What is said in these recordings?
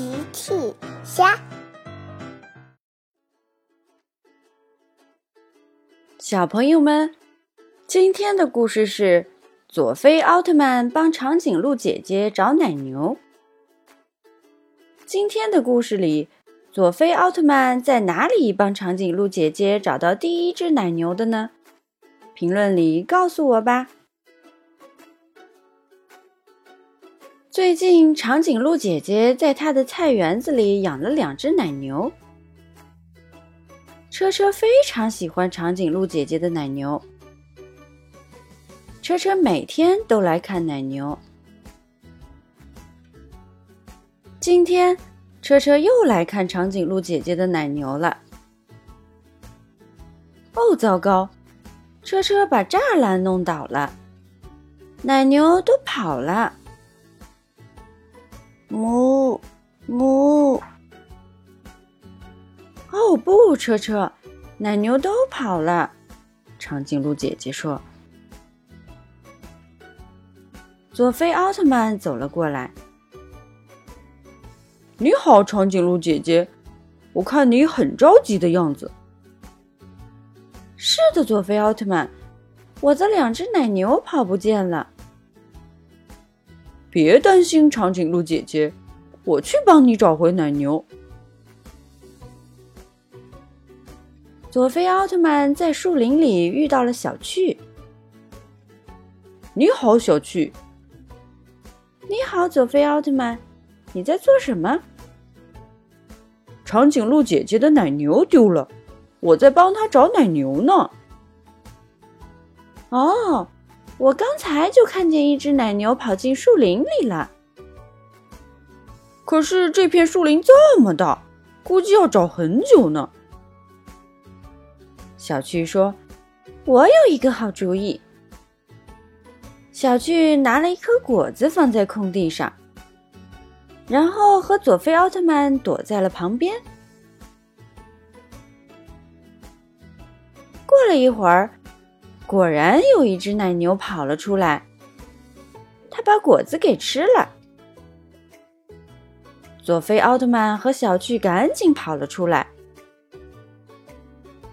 奇趣虾，小朋友们，今天的故事是佐菲奥特曼帮长颈鹿姐姐找奶牛。今天的故事里，佐菲奥特曼在哪里帮长颈鹿姐姐找到第一只奶牛的呢？评论里告诉我吧。最近，长颈鹿姐姐在她的菜园子里养了两只奶牛。车车非常喜欢长颈鹿姐姐的奶牛，车车每天都来看奶牛。今天，车车又来看长颈鹿姐姐的奶牛了。哦，糟糕！车车把栅栏弄倒了，奶牛都跑了。哞哞！哦不，车车，奶牛都跑了。长颈鹿姐姐说：“佐菲奥特曼走了过来。你好，长颈鹿姐姐，我看你很着急的样子。”“是的，佐菲奥特曼，我的两只奶牛跑不见了。”别担心，长颈鹿姐姐，我去帮你找回奶牛。佐菲奥特曼在树林里遇到了小趣。你好，小趣。你好，佐菲奥特曼，你在做什么？长颈鹿姐姐的奶牛丢了，我在帮她找奶牛呢。哦。我刚才就看见一只奶牛跑进树林里了，可是这片树林这么大，估计要找很久呢。小趣说：“我有一个好主意。”小趣拿了一颗果子放在空地上，然后和佐菲奥特曼躲在了旁边。过了一会儿。果然有一只奶牛跑了出来，它把果子给吃了。佐菲奥特曼和小趣赶紧跑了出来，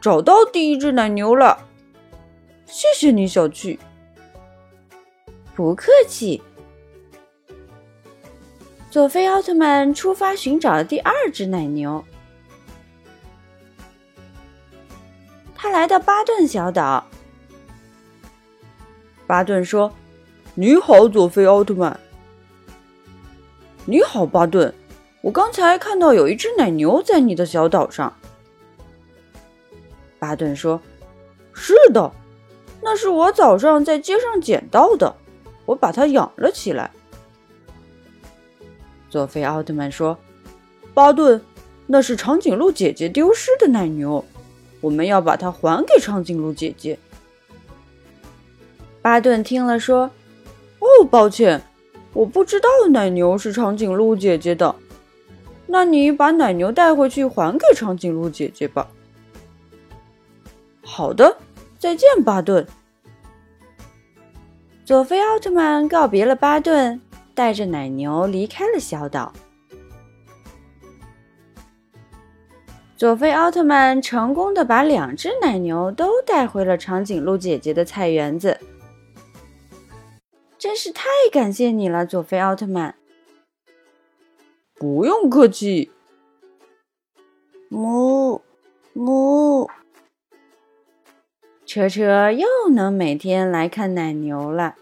找到第一只奶牛了。谢谢你，小趣。不客气。佐菲奥特曼出发寻找第二只奶牛，他来到巴顿小岛。巴顿说：“你好，佐菲奥特曼。”“你好，巴顿。”我刚才看到有一只奶牛在你的小岛上。巴顿说：“是的，那是我早上在街上捡到的，我把它养了起来。”佐菲奥特曼说：“巴顿，那是长颈鹿姐姐丢失的奶牛，我们要把它还给长颈鹿姐姐。”巴顿听了说：“哦，抱歉，我不知道奶牛是长颈鹿姐姐的。那你把奶牛带回去还给长颈鹿姐姐吧。”“好的，再见，巴顿。”佐菲奥特曼告别了巴顿，带着奶牛离开了小岛。佐菲奥特曼成功的把两只奶牛都带回了长颈鹿姐姐的菜园子。真是太感谢你了，佐菲奥特曼！不用客气。母母，车车又能每天来看奶牛了。